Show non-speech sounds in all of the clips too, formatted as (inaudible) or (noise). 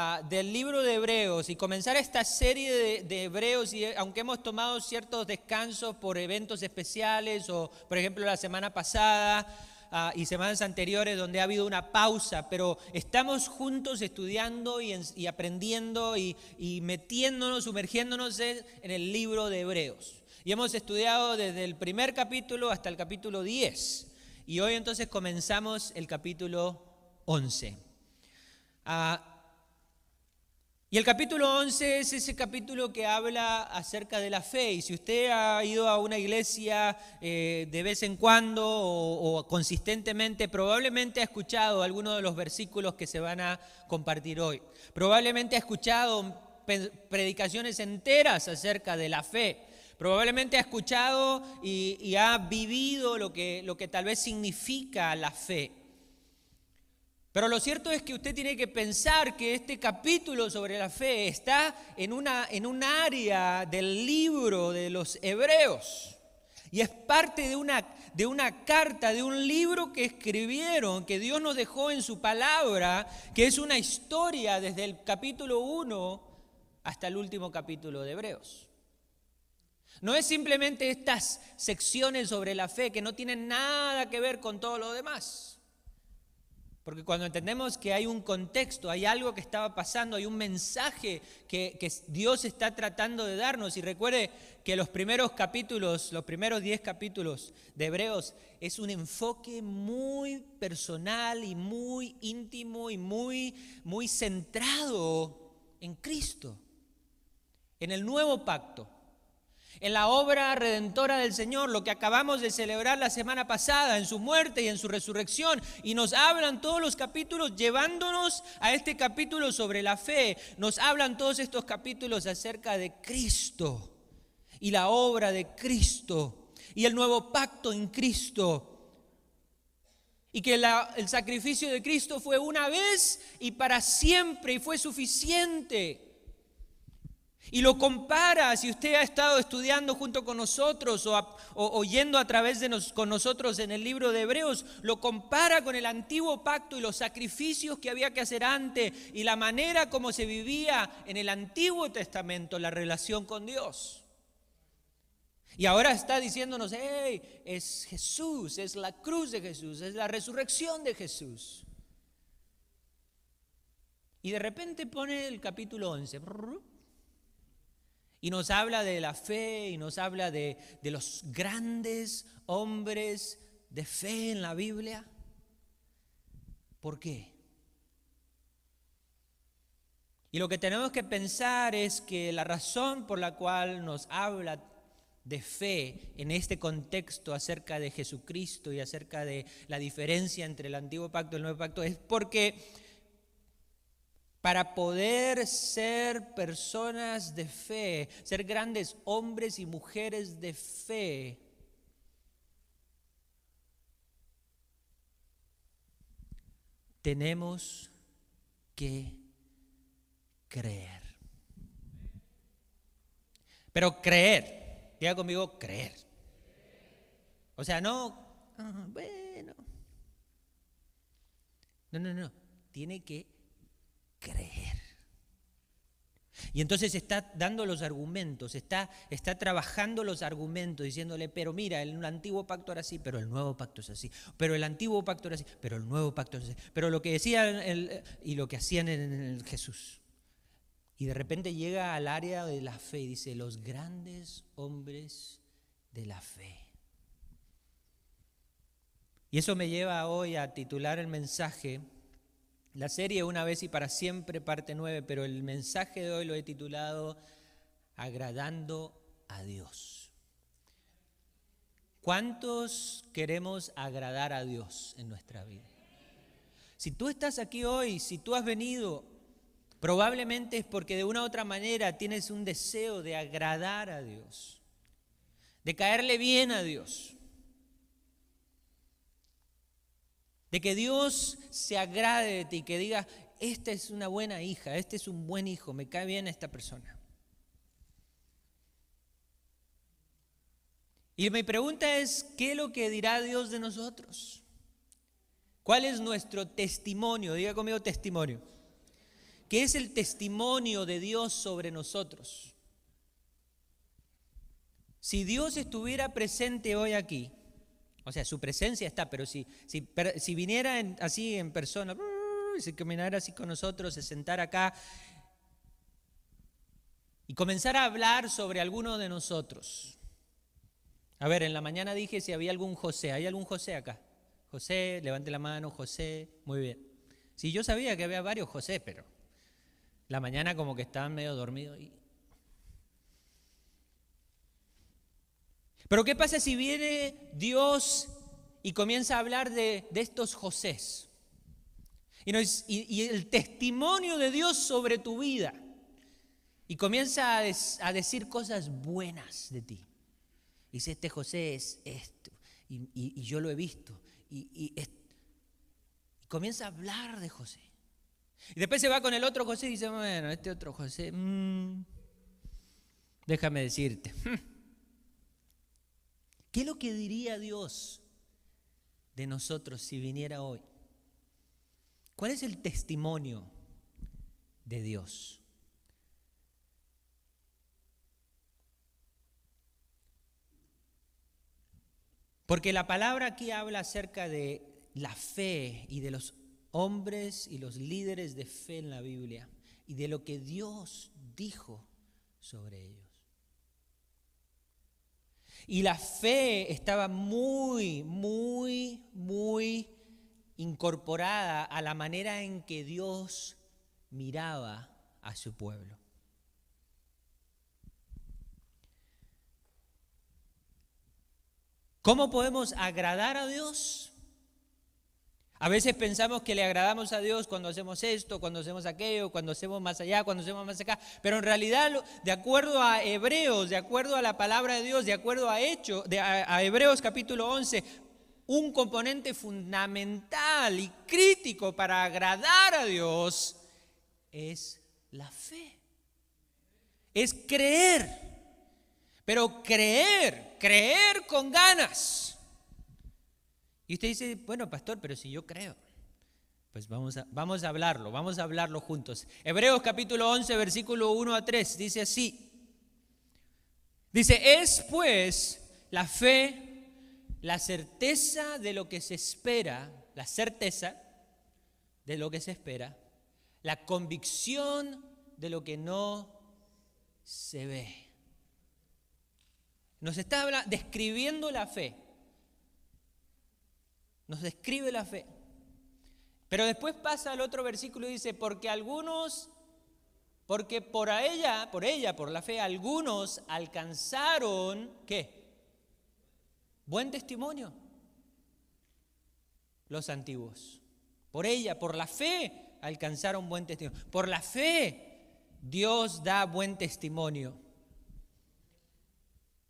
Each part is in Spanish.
ah, del libro de Hebreos y comenzar esta serie de, Hebreos, y eh, aunque hemos tomado ciertos descansos por eventos especiales o, por ejemplo, la semana pasada ah, y semanas anteriores donde ha habido una pausa, pero estamos juntos estudiando y, en- y aprendiendo y, metiéndonos, sumergiéndonos en, el libro de Hebreos. Y hemos estudiado desde el primer capítulo hasta el capítulo 10. Y hoy entonces comenzamos el capítulo 11. Ah, y el capítulo 11 es ese capítulo que habla acerca de la fe. Y si usted ha ido a una iglesia eh, de vez en cuando o, consistentemente, probablemente ha escuchado algunos de los versículos que se van a compartir hoy. Probablemente ha escuchado predicaciones enteras acerca de la fe. Probablemente ha escuchado y, y ha vivido lo que, lo que tal vez significa la fe. Pero lo cierto es que usted tiene que pensar que este capítulo sobre la fe está en, una, en un área del libro de los hebreos. Y es parte de una, de una carta, de un libro que escribieron, que Dios nos dejó en su palabra, que es una historia desde el capítulo 1 hasta el último capítulo de Hebreos. No es simplemente estas secciones sobre la fe que no tienen nada que ver con todo lo demás. Porque cuando entendemos que hay un contexto, hay algo que estaba pasando, hay un mensaje que, Dios está tratando de darnos. Y recuerde que los primeros capítulos, los primeros 10 capítulos de Hebreos, es un enfoque muy personal y muy íntimo y muy, muy centrado en Cristo, en el nuevo pacto en la obra redentora del Señor, lo que acabamos de celebrar la semana pasada, en su muerte y en su resurrección. Y nos hablan todos los capítulos llevándonos a este capítulo sobre la fe. Nos hablan todos estos capítulos acerca de Cristo y la obra de Cristo y el nuevo pacto en Cristo. Y que el sacrificio de Cristo fue una vez y para siempre y fue suficiente. Y lo compara, si usted ha estado estudiando junto con nosotros o, oyendo a través de con nosotros en el libro de Hebreos, lo compara con el antiguo pacto y los sacrificios que había que hacer antes y la manera como se vivía en el Antiguo Testamento la relación con Dios. Y ahora está diciéndonos, hey, es Jesús, es la cruz de Jesús, es la resurrección de Jesús. Y de repente pone el capítulo 11. Y nos habla de la fe y nos habla de, de los grandes hombres de fe en la Biblia. ¿Por qué? Y lo que tenemos que pensar es que la razón por la cual nos habla de fe en este contexto acerca de Jesucristo y acerca de la diferencia entre el antiguo pacto y el nuevo pacto es porque para poder ser personas de fe, ser grandes hombres y mujeres de fe, tenemos que creer. Pero creer, diga conmigo, creer. O sea, no, ah, bueno. No, no, no, tiene que creer. Y entonces está dando los argumentos, está, está trabajando los argumentos, diciéndole, pero mira, el antiguo pacto era así, pero el nuevo pacto es así, pero el antiguo pacto era así, pero el nuevo pacto es así, pero lo que decían el- y lo que hacían en, en Jesús. Y de repente llega al área de la fe y dice, los grandes hombres de la fe. Y eso me lleva hoy a titular el mensaje la serie Una vez y para siempre, parte 9, pero el mensaje de hoy lo he titulado Agradando a Dios. ¿Cuántos queremos agradar a Dios en nuestra vida? Si tú estás aquí hoy, si tú has venido, probablemente es porque de una u otra manera tienes un deseo de agradar a Dios, de caerle bien a Dios. De que Dios se agrade de ti, que diga, esta es una buena hija, este es un buen hijo, me cae bien esta persona. Y mi pregunta es, ¿qué es lo que dirá Dios de nosotros? ¿Cuál es nuestro testimonio? Diga conmigo testimonio. que es el testimonio de Dios sobre nosotros. Si Dios estuviera presente hoy aquí, o sea, su presencia está, pero si, si, viniera así en persona, si caminara así con nosotros, se sentara acá y comenzara a hablar sobre alguno de nosotros. A ver, en la mañana dije si había algún José. ¿Hay algún José acá? José, levante la mano, José. Muy bien. Sí, yo sabía que había varios José, pero la mañana como que estaban medio dormidos. Pero ¿qué pasa si viene Dios y comienza a hablar de, estos Josés? Y, y, el testimonio de Dios sobre tu vida. Y comienza a, decir cosas buenas de ti. Dice, este José es esto. Y, yo lo he visto. Y, comienza a hablar de José. Y después se va con el otro José y dice, bueno, este otro José, mm, déjame decirte. (laughs) ¿Qué es lo que diría Dios de nosotros si viniera hoy? ¿Cuál es el testimonio de Dios? Porque la palabra aquí habla acerca de la fe y de los hombres y los líderes de fe en la Biblia y de lo que Dios dijo sobre ellos. Y la fe estaba muy, muy, muy incorporada a la manera en que Dios miraba a su pueblo. ¿Cómo podemos agradar a Dios? A veces pensamos que le agradamos a Dios cuando hacemos esto, cuando hacemos aquello, cuando hacemos más allá, cuando hacemos más acá. Pero en realidad, de acuerdo a Hebreos, de acuerdo a la palabra de Dios, de acuerdo a Hechos, a, Hebreos capítulo 11, un componente fundamental y crítico para agradar a Dios es la fe. Es creer. Pero creer, creer con ganas. Y usted dice, bueno, pastor, pero si yo creo. Pues vamos a, vamos a hablarlo, vamos a hablarlo juntos. Hebreos capítulo 11, versículo 1 a 3, dice así. Dice, es pues la fe, la certeza de lo que se espera, la certeza de lo que se espera, la convicción de lo que no se ve. Nos está describiendo la fe nos describe la fe. Pero después pasa al otro versículo y dice, porque algunos, porque por ella, por ella, por la fe, algunos alcanzaron, ¿qué? Buen testimonio. Los antiguos. Por ella, por la fe, alcanzaron buen testimonio. Por la fe, Dios da buen testimonio.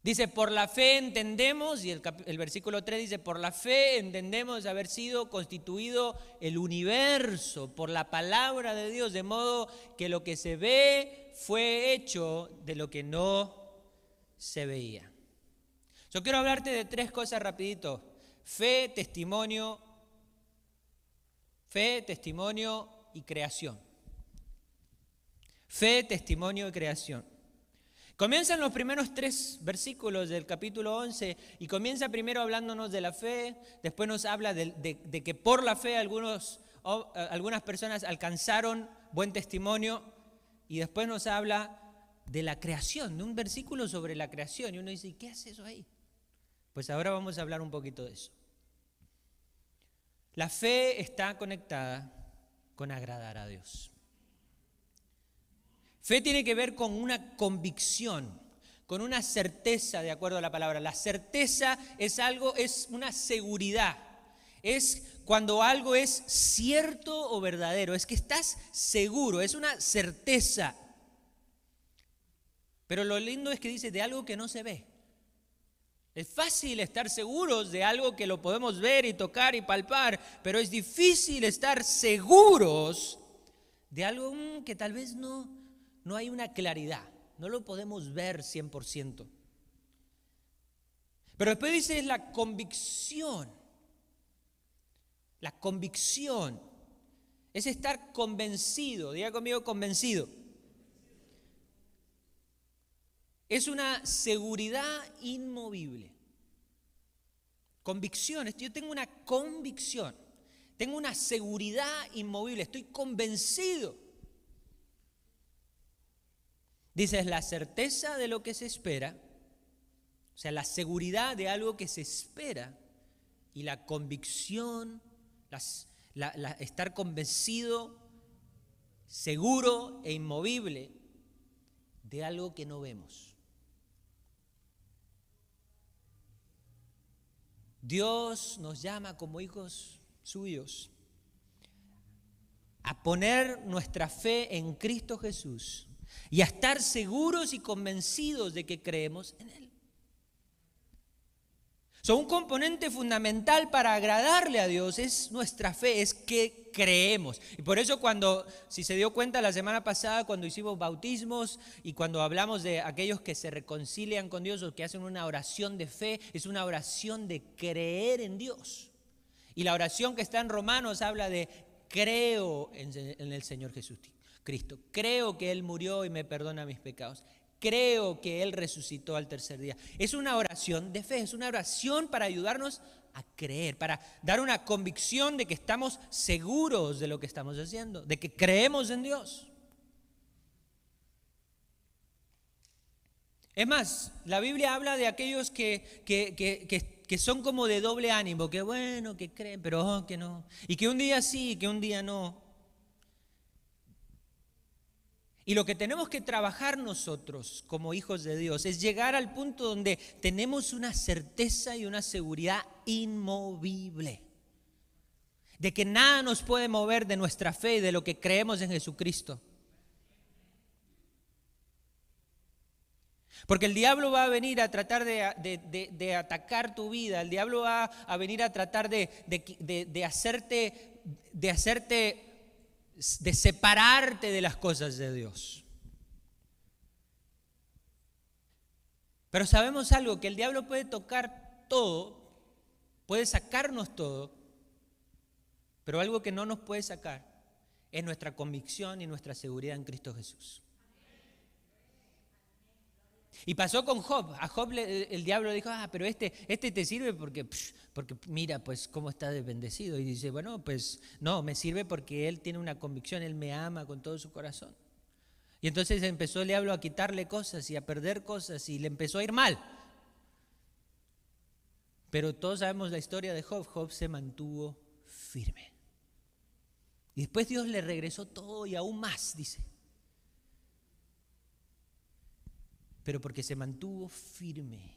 Dice, por la fe entendemos, y el, versículo 3 dice, por la fe entendemos haber sido constituido el universo por la palabra de Dios, de modo que lo que se ve fue hecho de lo que no se veía. Yo quiero hablarte de tres cosas rapidito. Fe, testimonio, fe, testimonio y creación. Fe, testimonio y creación. Comienzan los primeros tres versículos del capítulo 11 y comienza primero hablándonos de la fe, después nos habla de, que por la fe algunos, algunas personas alcanzaron buen testimonio y después nos habla de la creación, de un versículo sobre la creación. Y uno dice, ¿y qué hace eso ahí? Pues ahora vamos a hablar un poquito de eso. La fe está conectada con agradar a Dios. Fe tiene que ver con una convicción, con una certeza, de acuerdo a la palabra. La certeza es algo, es una seguridad. Es cuando algo es cierto o verdadero, es que estás seguro, es una certeza. Pero lo lindo es que dice de algo que no se ve. Es fácil estar seguros de algo que lo podemos ver y tocar y palpar, pero es difícil estar seguros de algo mm, que tal vez no, no hay una claridad, no lo podemos ver 100%. Pero después dice es la convicción. La convicción. Es estar convencido, diga conmigo convencido. Es una seguridad inmovible. Convicciones, yo tengo una convicción, tengo una seguridad inmovible, estoy convencido. Dice, es la certeza de lo que se espera, o sea, la seguridad de algo que se espera y la convicción, estar convencido, seguro e inmovible de algo que no vemos. Dios nos llama como hijos suyos a poner nuestra fe en Cristo Jesús y a estar seguros y convencidos de que creemos en Él. Son un componente fundamental para agradarle a Dios es nuestra fe, es que creemos. Y por eso cuando, si se dio cuenta la semana pasada, cuando hicimos bautismos y cuando hablamos de aquellos que se reconcilian con Dios o que hacen una oración de fe, es una oración de creer en Dios. Y la oración que está en Romanos habla de creo en el Señor Jesús Cristo. Creo que Él murió y me perdona mis pecados. Creo que Él resucitó al tercer día. Es una oración de fe, es una oración para ayudarnos a creer, para dar una convicción de que estamos seguros de lo que estamos haciendo, de que creemos en Dios. Es más, la Biblia habla de aquellos que, que, son como de doble ánimo, que bueno, que creen, pero oh, que no. Y que un día sí, que un día no. Y lo que tenemos que trabajar nosotros como hijos de Dios es llegar al punto donde tenemos una certeza y una seguridad inmovible. De que nada nos puede mover de nuestra fe y de lo que creemos en Jesucristo. Porque el diablo va a venir a tratar de, atacar tu vida, el diablo va a venir a tratar de, hacerte, de hacerte de separarte de las cosas de Dios. Pero sabemos algo, que el diablo puede tocar todo, puede sacarnos todo, pero algo que no nos puede sacar es nuestra convicción y nuestra seguridad en Cristo Jesús. Y pasó con Job. A Job el diablo dijo, ah, pero este, este te sirve porque, porque mira, pues cómo está bendecido. Y dice, bueno, pues no, me sirve porque él tiene una convicción, él me ama con todo su corazón. Y entonces empezó el diablo a quitarle cosas y a perder cosas y le empezó a ir mal. Pero todos sabemos la historia de Job. Job se mantuvo firme. Y después Dios le regresó todo y aún más, dice. Pero porque se mantuvo firme,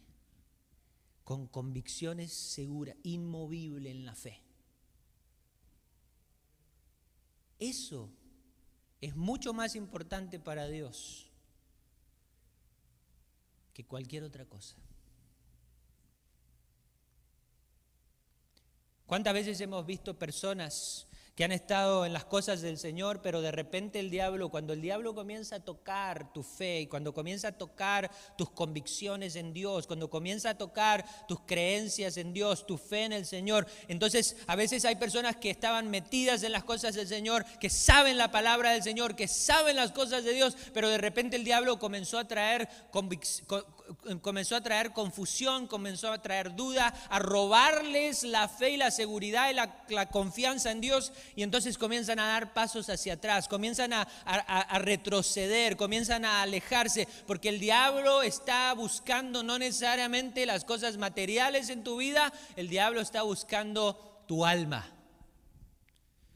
con convicciones seguras, inmovible en la fe. Eso es mucho más importante para Dios que cualquier otra cosa. ¿Cuántas veces hemos visto personas que han estado en las cosas del Señor, pero de repente el diablo, cuando el diablo comienza a tocar tu fe y cuando comienza a tocar tus convicciones en Dios, cuando comienza a tocar tus creencias en Dios, tu fe en el Señor, entonces a veces hay personas que estaban metidas en las cosas del Señor, que saben la palabra del Señor, que saben las cosas de Dios, pero de repente el diablo comenzó a traer comenzó a traer confusión, comenzó a traer duda, a robarles la fe y la seguridad y la, la confianza en Dios y entonces comienzan a dar pasos hacia atrás, comienzan a, retroceder, comienzan a alejarse, porque el diablo está buscando no necesariamente las cosas materiales en tu vida, el diablo está buscando tu alma.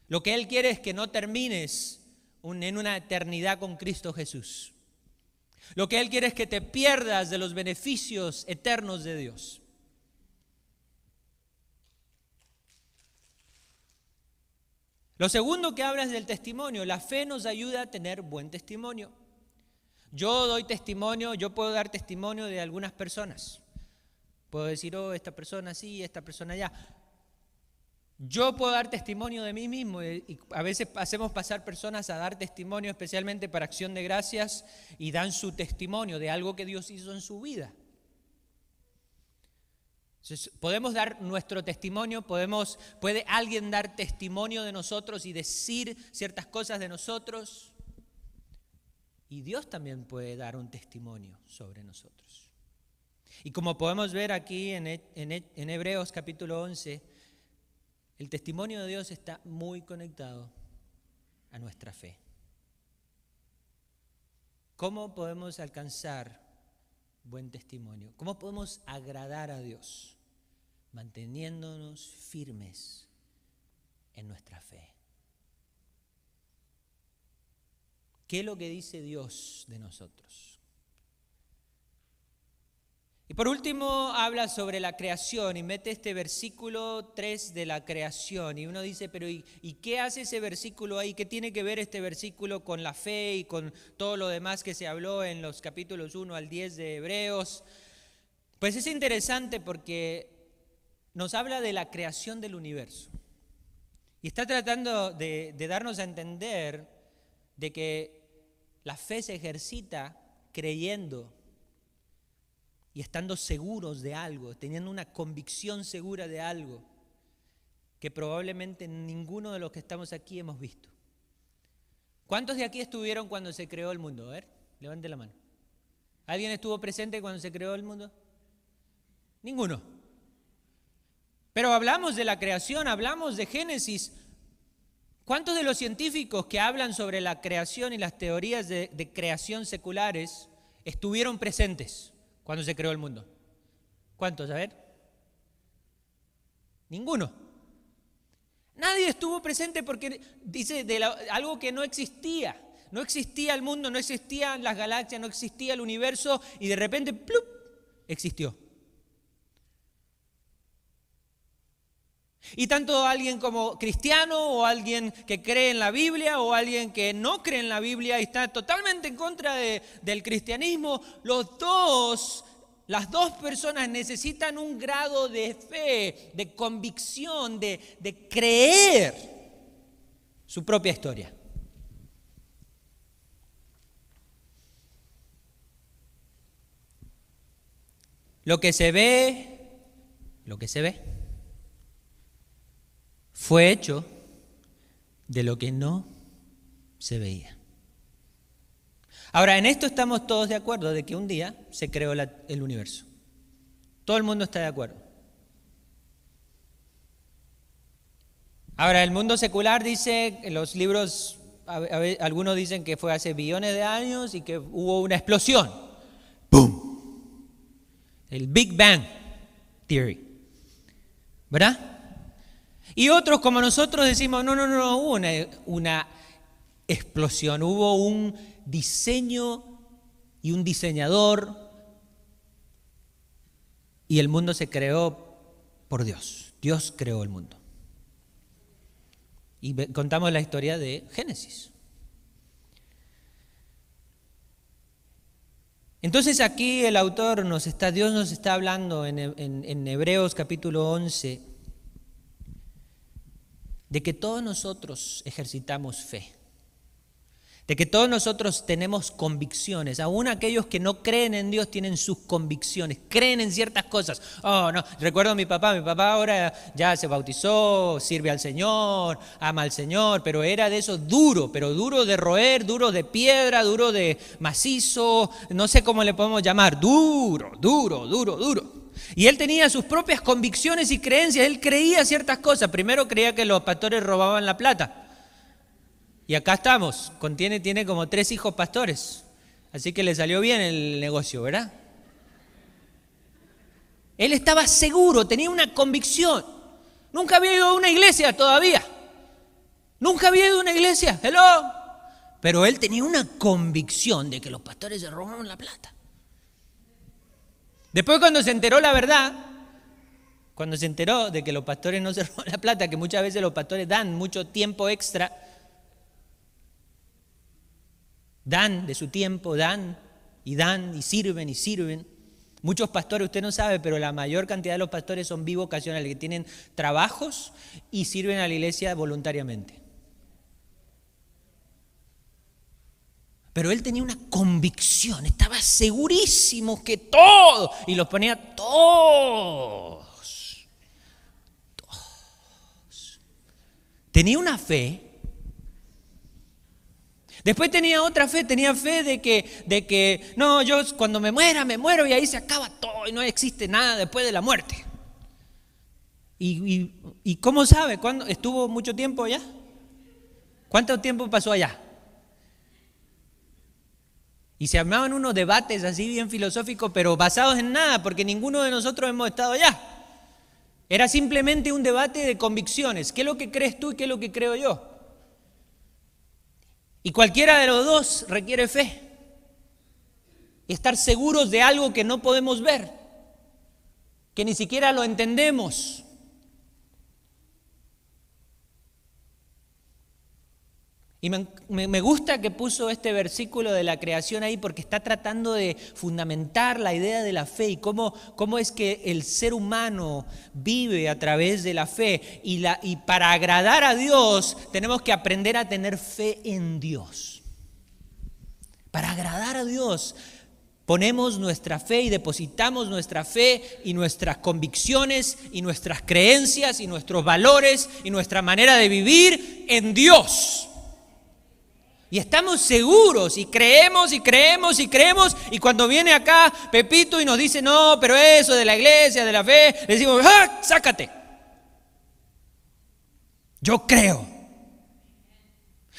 Lo que él quiere es que no termines en una eternidad con Cristo Jesús. Lo que Él quiere es que te pierdas de los beneficios eternos de Dios. Lo segundo que hablas del testimonio, la fe nos ayuda a tener buen testimonio. Yo doy testimonio, yo puedo dar testimonio de algunas personas. Puedo decir, oh, esta persona sí, esta persona ya. Yo puedo dar testimonio de mí mismo y a veces hacemos pasar personas a dar testimonio especialmente para acción de gracias y dan su testimonio de algo que Dios hizo en su vida. podemos dar nuestro testimonio, podemos, puede alguien dar testimonio de nosotros y decir ciertas cosas de nosotros. Y Dios también puede dar un testimonio sobre nosotros. Y como podemos ver aquí en, en Hebreos capítulo 11, el testimonio de Dios está muy conectado a nuestra fe. ¿Cómo podemos alcanzar buen testimonio? ¿Cómo podemos agradar a Dios? Manteniéndonos firmes en nuestra fe. ¿Qué es lo que dice Dios de nosotros? Y por último habla sobre la creación y mete este versículo 3 de la creación. Y uno dice, pero ¿y, qué hace ese versículo ahí? ¿Qué tiene que ver este versículo con la fe y con todo lo demás que se habló en los capítulos 1 al 10 de Hebreos? Pues es interesante porque nos habla de la creación del universo. Y está tratando de, de darnos a entender de que la fe se ejercita creyendo y estando seguros de algo, teniendo una convicción segura de algo que probablemente ninguno de los que estamos aquí hemos visto. ¿Cuántos de aquí estuvieron cuando se creó el mundo? A ver, levante la mano. ¿Alguien estuvo presente cuando se creó el mundo? Ninguno. Pero hablamos de la creación, hablamos de Génesis. ¿Cuántos de los científicos que hablan sobre la creación y las teorías de, de creación seculares estuvieron presentes? Cuando se creó el mundo? ¿Cuántos? A ver. Ninguno. Nadie estuvo presente porque dice de algo que no existía. No existía el mundo, no existían las galaxias, no existía el universo y de repente ¡plup! existió. Y tanto alguien como cristiano o alguien que cree en la Biblia o alguien que no cree en la Biblia y está totalmente en contra del cristianismo, los dos, las dos personas necesitan un grado de fe, de convicción, de, creer su propia historia. Lo que se ve, lo que se ve fue hecho de lo que no se veía. Ahora, en esto estamos todos de acuerdo de que un día se creó el universo. Todo el mundo está de acuerdo. Ahora, el mundo secular dice, los libros, algunos dicen que fue hace billones de años y que hubo una explosión. ¡Boom! El Big Bang Theory. ¿Verdad? Y otros como nosotros decimos, no, no, no, hubo una, una explosión, hubo un diseño y un diseñador y el mundo se creó por Dios. Dios creó el mundo. Y contamos la historia de Génesis. Entonces aquí el autor nos está, Dios nos está hablando en, en, en Hebreos capítulo 11 de que todos nosotros ejercitamos fe, de que todos nosotros tenemos convicciones, aún aquellos que no creen en Dios tienen sus convicciones, creen en ciertas cosas. Oh, no, recuerdo a mi papá, mi papá ahora ya se bautizó, sirve al Señor, ama al Señor, pero era de eso duro, pero duro de roer, duro de piedra, duro de macizo, no sé cómo le podemos llamar, duro, duro, duro, duro. Y él tenía sus propias convicciones y creencias. Él creía ciertas cosas. Primero creía que los pastores robaban la plata. Y acá estamos. Contiene, tiene como tres hijos pastores. Así que le salió bien el negocio, ¿verdad? Él estaba seguro, tenía una convicción. Nunca había ido a una iglesia todavía. Nunca había ido a una iglesia. Hello. Pero él tenía una convicción de que los pastores se robaban la plata. Después cuando se enteró la verdad, cuando se enteró de que los pastores no (laughs) se roban la plata, que muchas veces los pastores dan mucho tiempo extra, dan de su tiempo, dan y dan y sirven y sirven. Muchos pastores, usted no sabe, pero la mayor cantidad de los pastores son bivocacionales, que tienen trabajos y sirven a la iglesia voluntariamente. Pero él tenía una convicción, estaba segurísimo que todo, y los ponía todos, todos. Tenía una fe. Después tenía otra fe, tenía fe de que, de que, no, yo cuando me muera, me muero y ahí se acaba todo y no existe nada después de la muerte. ¿Y, y, y cómo sabe? ¿Cuándo? ¿Estuvo mucho tiempo allá? ¿Cuánto tiempo pasó allá? Y se armaban unos debates así bien filosóficos, pero basados en nada, porque ninguno de nosotros hemos estado allá. Era simplemente un debate de convicciones. ¿Qué es lo que crees tú y qué es lo que creo yo? Y cualquiera de los dos requiere fe. Y estar seguros de algo que no podemos ver, que ni siquiera lo entendemos. Y me, gusta que puso este versículo de la creación ahí porque está tratando de fundamentar la idea de la fe y cómo, cómo es que el ser humano vive a través de la fe. Y, la, y para agradar a Dios tenemos que aprender a tener fe en Dios. Para agradar a Dios ponemos nuestra fe y depositamos nuestra fe y nuestras convicciones y nuestras creencias y nuestros valores y nuestra manera de vivir en Dios. Y estamos seguros y creemos y creemos y creemos. Y cuando viene acá Pepito y nos dice, no, pero eso de la iglesia, de la fe, le decimos, ¡ah, sácate! Yo creo.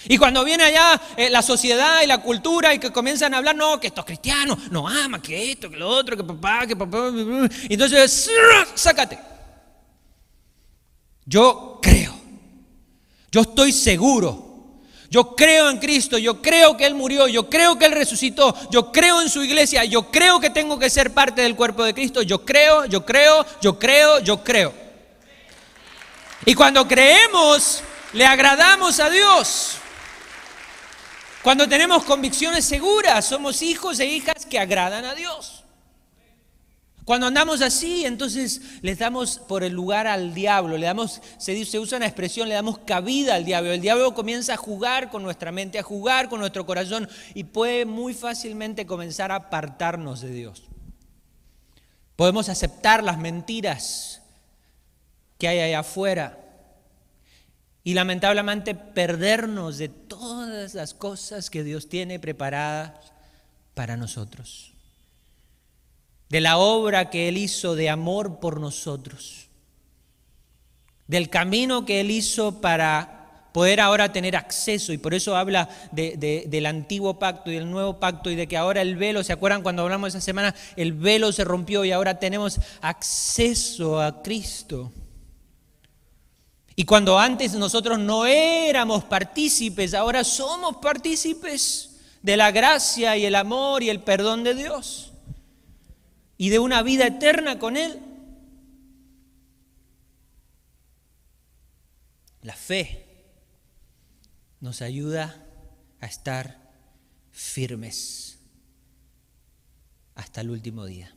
Y cuando viene allá eh, la sociedad y la cultura y que comienzan a hablar, no, que estos cristianos no ama, que esto, que lo otro, que papá, que papá. Entonces, sácate. Yo creo. Yo estoy seguro yo creo en Cristo, yo creo que Él murió, yo creo que Él resucitó, yo creo en su iglesia, yo creo que tengo que ser parte del cuerpo de Cristo, yo creo, yo creo, yo creo, yo creo. Y cuando creemos, le agradamos a Dios. Cuando tenemos convicciones seguras, somos hijos e hijas que agradan a Dios. Cuando andamos así, entonces le damos por el lugar al diablo, le damos, se, se, usa una expresión, le damos cabida al diablo. El diablo comienza a jugar con nuestra mente, a jugar con nuestro corazón y puede muy fácilmente comenzar a apartarnos de Dios. Podemos aceptar las mentiras que hay allá afuera y lamentablemente perdernos de todas las cosas que Dios tiene preparadas para nosotros de la obra que Él hizo de amor por nosotros, del camino que Él hizo para poder ahora tener acceso, y por eso habla del antiguo pacto y del nuevo pacto, y de que ahora el velo, ¿se acuerdan cuando hablamos esa semana? El velo se rompió y ahora tenemos acceso a Cristo. Y cuando antes nosotros no éramos partícipes, ahora somos partícipes de la gracia y el amor y el perdón de Dios y de una vida eterna con Él. La fe nos ayuda a estar firmes hasta el último día.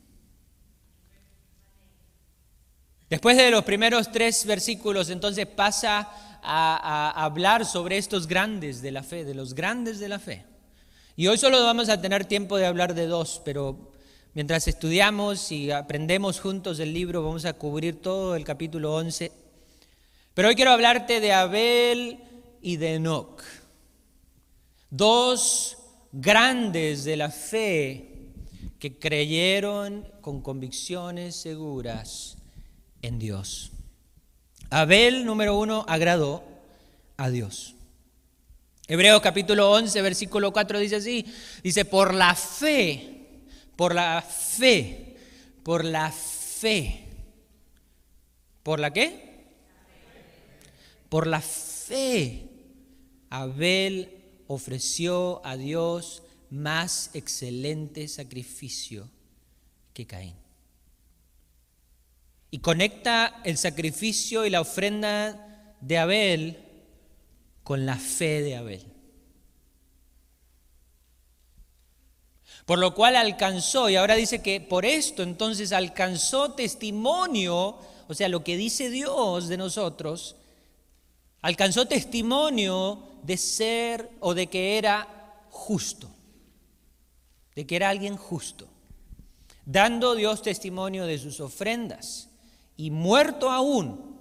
Después de los primeros tres versículos, entonces pasa a, hablar sobre estos grandes de la fe, de los grandes de la fe. Y hoy solo vamos a tener tiempo de hablar de dos, pero Mientras estudiamos y aprendemos juntos el libro, vamos a cubrir todo el capítulo 11. Pero hoy quiero hablarte de Abel y de Enoch, dos grandes de la fe que creyeron con convicciones seguras en Dios. Abel, número uno, agradó a Dios. Hebreos capítulo 11, versículo 4 dice así, dice, por la fe por la fe, por la fe. ¿Por la qué? Por la fe. Abel ofreció a Dios más excelente sacrificio que Caín. Y conecta el sacrificio y la ofrenda de Abel con la fe de Abel. Por lo cual alcanzó, y ahora dice que por esto entonces alcanzó testimonio, o sea, lo que dice Dios de nosotros, alcanzó testimonio de ser o de que era justo, de que era alguien justo, dando Dios testimonio de sus ofrendas, y muerto aún,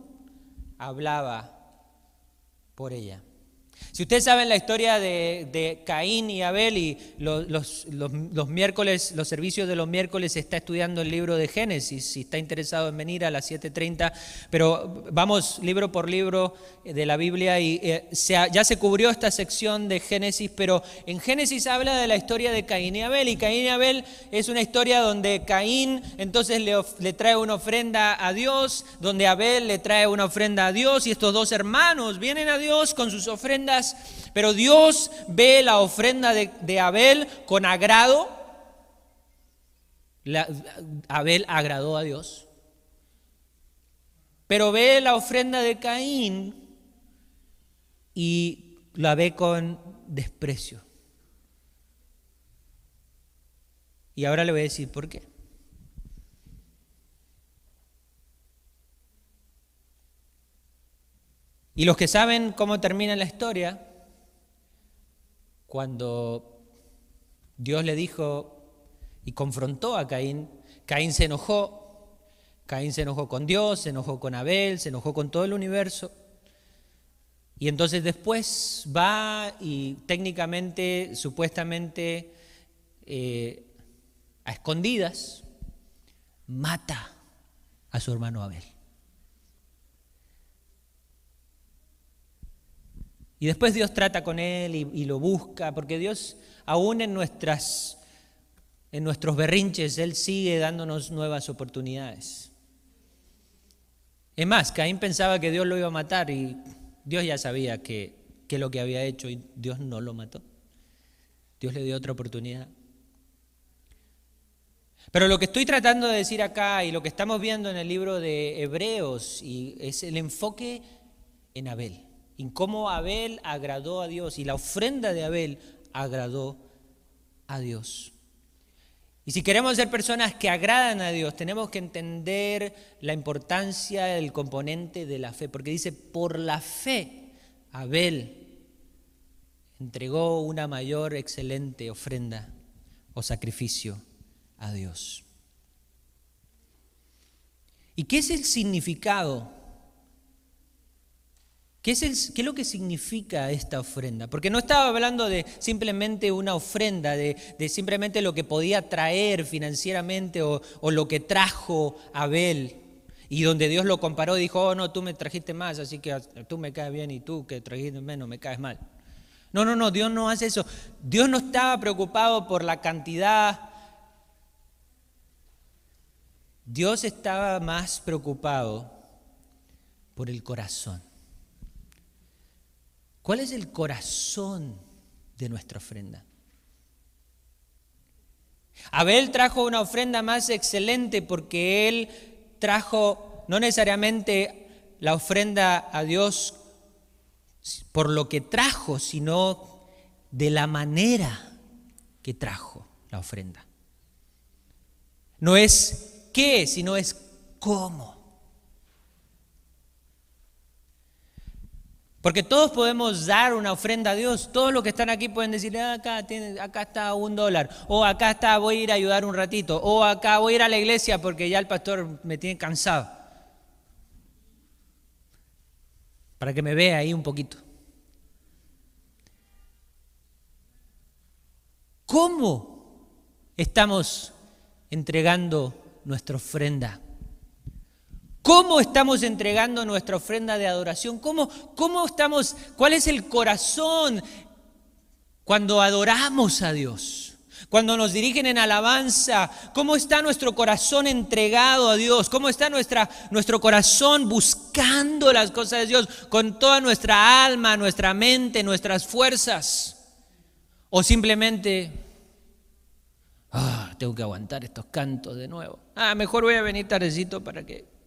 hablaba por ella. Si ustedes saben la historia de, Caín y Abel y los, miércoles, los servicios de los miércoles, está estudiando el libro de Génesis, si está interesado en venir a las 7.30, pero vamos libro por libro de la Biblia y eh, ya se cubrió esta sección de Génesis, pero en Génesis habla de la historia de Caín y Abel y Caín y Abel es una historia donde Caín entonces le, le trae una ofrenda a Dios, donde Abel le trae una ofrenda a Dios y estos dos hermanos vienen a Dios con sus ofrendas pero Dios ve la ofrenda de, Abel con agrado. Abel agradó a Dios. Pero ve la ofrenda de Caín y la ve con desprecio. Y ahora le voy a decir por qué. Y los que saben cómo termina la historia, cuando Dios le dijo y confrontó a Caín, Caín se enojó, Caín se enojó con Dios, se enojó con Abel, se enojó con todo el universo. Y entonces después va y técnicamente, supuestamente, eh, a escondidas, mata a su hermano Abel. Y después Dios trata con él y, lo busca, porque Dios, aún en, nuestras, en nuestros berrinches, Él sigue dándonos nuevas oportunidades. Es más, Caín pensaba que Dios lo iba a matar y Dios ya sabía que, que lo que había hecho y Dios no lo mató. Dios le dio otra oportunidad. Pero lo que estoy tratando de decir acá y lo que estamos viendo en el libro de Hebreos y es el enfoque en Abel en cómo Abel agradó a Dios y la ofrenda de Abel agradó a Dios. Y si queremos ser personas que agradan a Dios, tenemos que entender la importancia del componente de la fe, porque dice, por la fe, Abel entregó una mayor, excelente ofrenda o sacrificio a Dios. ¿Y qué es el significado ¿Qué es, lo que significa esta ofrenda? Porque no estaba hablando de simplemente una ofrenda, de, simplemente lo que podía traer financieramente o, lo que trajo Abel. Y donde Dios lo comparó y dijo, oh no, tú me trajiste más, así que tú me caes bien y tú que trajiste menos me caes mal. No, no, no, Dios no hace eso. Dios no estaba preocupado por la cantidad. Dios estaba más preocupado por el corazón. ¿Cuál es el corazón de nuestra ofrenda? Abel trajo una ofrenda más excelente porque él trajo no necesariamente la ofrenda a Dios por lo que trajo, sino de la manera que trajo la ofrenda. No es qué, sino es cómo. Porque todos podemos dar una ofrenda a Dios. Todos los que están aquí pueden decir, ah, acá, acá está un dólar. O acá está, voy a ir a ayudar un ratito. O acá voy a ir a la iglesia porque ya el pastor me tiene cansado. Para que me vea ahí un poquito. ¿Cómo estamos entregando nuestra ofrenda? ¿Cómo estamos entregando nuestra ofrenda de adoración? ¿Cómo, ¿Cómo estamos? ¿Cuál es el corazón cuando adoramos a Dios? Cuando nos dirigen en alabanza, ¿cómo está nuestro corazón entregado a Dios? ¿Cómo está nuestra, nuestro corazón buscando las cosas de Dios con toda nuestra alma, nuestra mente, nuestras fuerzas? ¿O simplemente, ah, tengo que aguantar estos cantos de nuevo? Ah, mejor voy a venir tardecito para que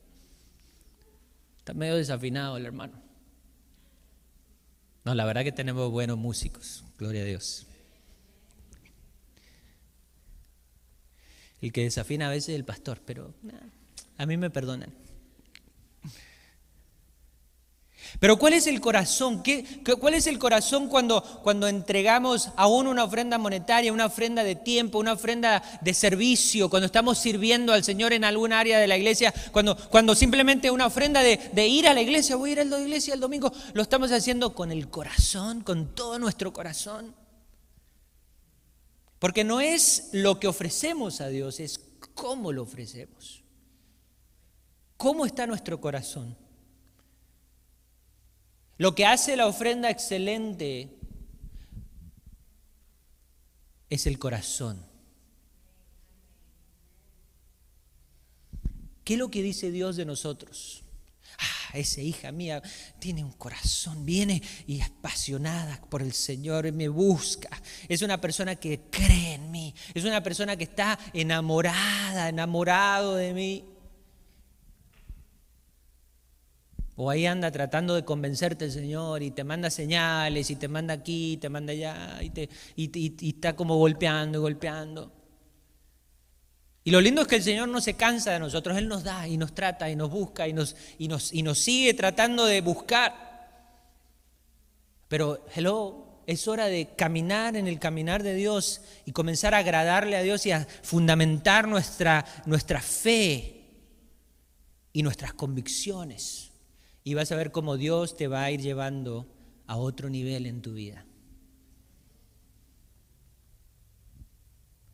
Está medio desafinado el hermano. No, la verdad que tenemos buenos músicos, gloria a Dios. El que desafina a veces es el pastor, pero a mí me perdonan. Pero ¿cuál es el corazón? ¿Qué, cuál es el corazón cuando, cuando entregamos aún una ofrenda monetaria, una ofrenda de tiempo, una ofrenda de servicio, cuando estamos sirviendo al Señor en algún área de la iglesia, cuando, cuando simplemente una ofrenda de, de ir a la iglesia, voy a ir a la iglesia el domingo, lo estamos haciendo con el corazón, con todo nuestro corazón? Porque no es lo que ofrecemos a Dios, es cómo lo ofrecemos. ¿Cómo está nuestro corazón? Lo que hace la ofrenda excelente es el corazón. ¿Qué es lo que dice Dios de nosotros? Ah, esa hija mía tiene un corazón, viene y es apasionada por el Señor, me busca. Es una persona que cree en mí, es una persona que está enamorada, enamorado de mí. O ahí anda tratando de convencerte el Señor y te manda señales y te manda aquí, te manda allá y, te, y, está como golpeando y golpeando. Y lo lindo es que el Señor no se cansa de nosotros, Él nos da y nos trata y nos busca y nos, y nos, y nos sigue tratando de buscar. Pero, hello, es hora de caminar en el caminar de Dios y comenzar a agradarle a Dios y a fundamentar nuestra, nuestra fe y nuestras convicciones y vas a ver cómo Dios te va a ir llevando a otro nivel en tu vida.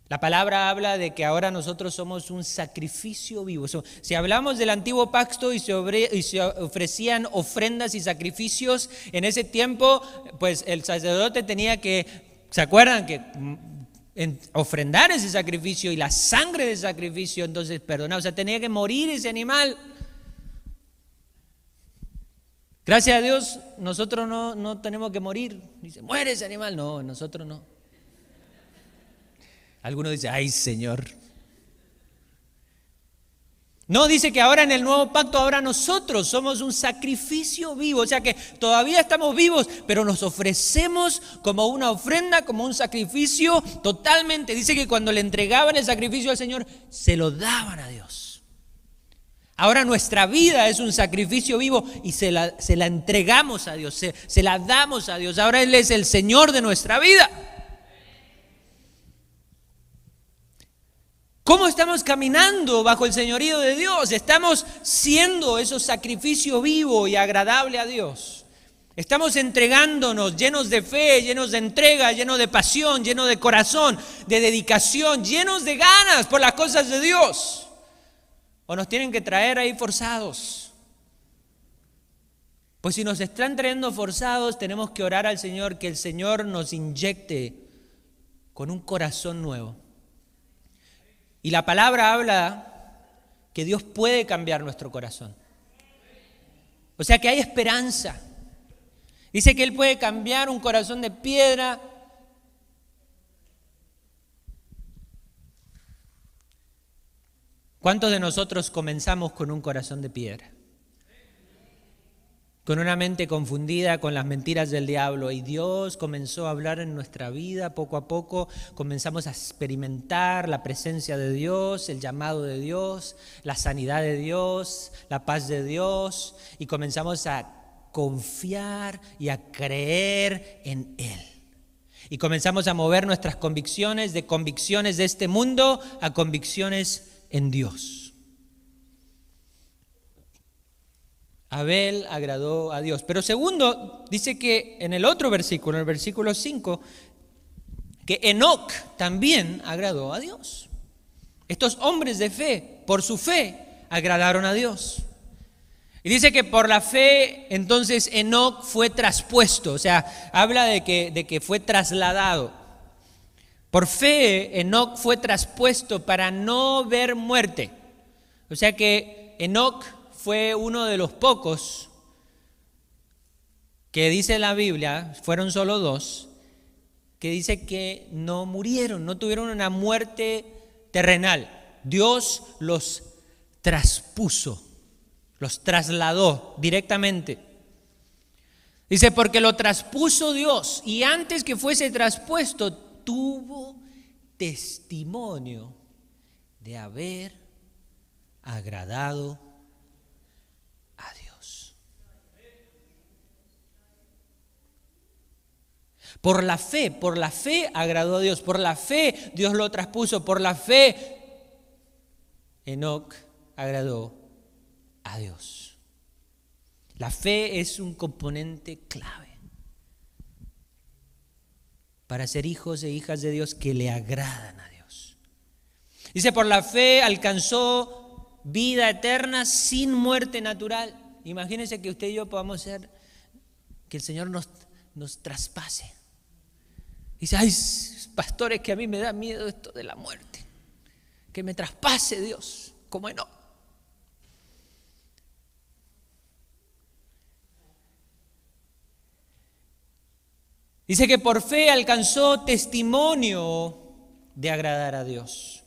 La palabra habla de que ahora nosotros somos un sacrificio vivo. Si hablamos del antiguo pacto y se, ofrecían ofrendas y sacrificios en ese tiempo, pues el sacerdote tenía que, ¿se acuerdan? Que mm, ofrendar ese sacrificio y la sangre de sacrificio, entonces perdonad, o sea, tenía que morir ese animal. Gracias a Dios, nosotros no, tenemos que morir. Dice, muere ese animal. No, nosotros no. Algunos dicen, ay Señor. No, dice que ahora en el nuevo pacto, ahora nosotros somos un sacrificio vivo. O sea que todavía estamos vivos, pero nos ofrecemos como una ofrenda, como un sacrificio totalmente. Dice que cuando le entregaban el sacrificio al Señor, se lo daban a Dios. Ahora nuestra vida es un sacrificio vivo y se la, se la entregamos a Dios, se, se la damos a Dios. Ahora Él es el Señor de nuestra vida. ¿Cómo estamos caminando bajo el señorío de Dios? Estamos siendo ese sacrificio vivo y agradable a Dios. Estamos entregándonos llenos de fe, llenos de entrega, llenos de pasión, llenos de corazón, de dedicación, llenos de ganas por las cosas de Dios o nos tienen que traer ahí forzados. Pues si nos están trayendo forzados, tenemos que orar al Señor que el Señor nos inyecte con un corazón nuevo. Y la palabra habla que Dios puede cambiar nuestro corazón. O sea que hay esperanza. Dice que Él puede cambiar un corazón de piedra ¿Cuántos de nosotros comenzamos con un corazón de piedra? Con una mente confundida con las mentiras del diablo y Dios comenzó a hablar en nuestra vida poco a poco, comenzamos a experimentar la presencia de Dios, el llamado de Dios, la sanidad de Dios, la paz de Dios y comenzamos a confiar y a creer en Él. Y comenzamos a mover nuestras convicciones de convicciones de este mundo a convicciones en Dios. Abel agradó a Dios. Pero segundo, dice que en el otro versículo, en el versículo 5, que Enoch también agradó a Dios. Estos hombres de fe, por su fe, agradaron a Dios. Y dice que por la fe, entonces Enoch fue traspuesto, o sea, habla de que, de que fue trasladado. Por fe, Enoch fue traspuesto para no ver muerte. O sea que Enoch fue uno de los pocos que dice la Biblia, fueron solo dos, que dice que no murieron, no tuvieron una muerte terrenal. Dios los traspuso, los trasladó directamente. Dice, porque lo traspuso Dios y antes que fuese traspuesto, tuvo testimonio de haber agradado a Dios. Por la fe, por la fe agradó a Dios, por la fe Dios lo traspuso, por la fe Enoch agradó a Dios. La fe es un componente clave para ser hijos e hijas de Dios que le agradan a Dios. Dice, por la fe alcanzó vida eterna sin muerte natural. Imagínense que usted y yo podamos ser, que el Señor nos, nos traspase. Dice, ay, pastores, que a mí me da miedo esto de la muerte. Que me traspase Dios, como no. Dice que por fe alcanzó testimonio de agradar a Dios.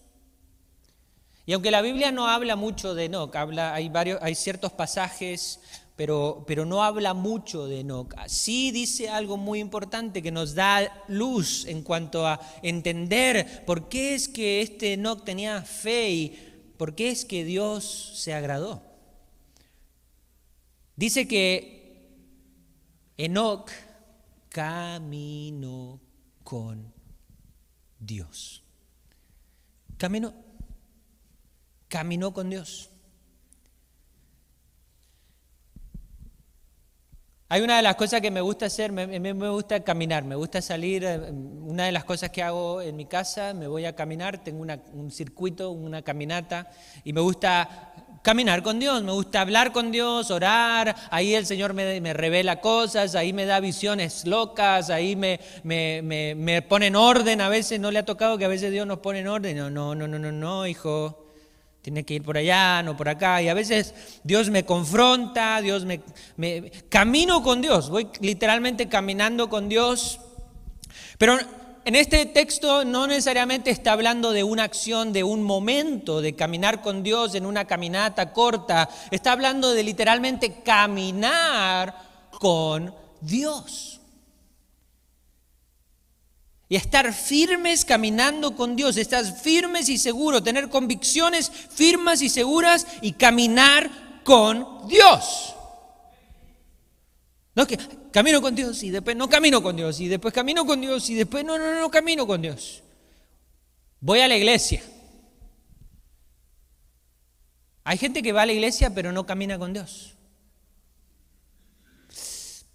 Y aunque la Biblia no habla mucho de Enoch, hay, varios, hay ciertos pasajes, pero, pero no habla mucho de Enoch. Sí dice algo muy importante que nos da luz en cuanto a entender por qué es que este Enoch tenía fe y por qué es que Dios se agradó. Dice que Enoch caminó con Dios. Caminó, caminó con Dios. Hay una de las cosas que me gusta hacer, me, me, gusta caminar, me gusta salir, eh, una de las cosas que hago en mi casa, me voy a caminar, tengo un circuito, una caminata, y me gusta caminar con Dios, me gusta hablar con Dios, orar, ahí el Señor me, revela cosas, ahí me da visiones locas, ahí me, me, pone en orden, a veces no le ha tocado que a veces Dios nos pone en orden, no, no, no, no, no, no, hijo, tiene que ir por allá, no por acá, y a veces Dios me confronta, Dios me, me camino con Dios, voy literalmente caminando con Dios, pero en este texto no necesariamente está hablando de una acción, de un momento, de caminar con Dios en una caminata corta. Está hablando de literalmente caminar con Dios. Y estar firmes caminando con Dios, estar firmes y seguros, tener convicciones firmes y seguras y caminar con Dios. No que camino con Dios y después no camino con Dios y después camino con Dios y después no, no, no camino con Dios. Voy a la iglesia. Hay gente que va a la iglesia pero no camina con Dios.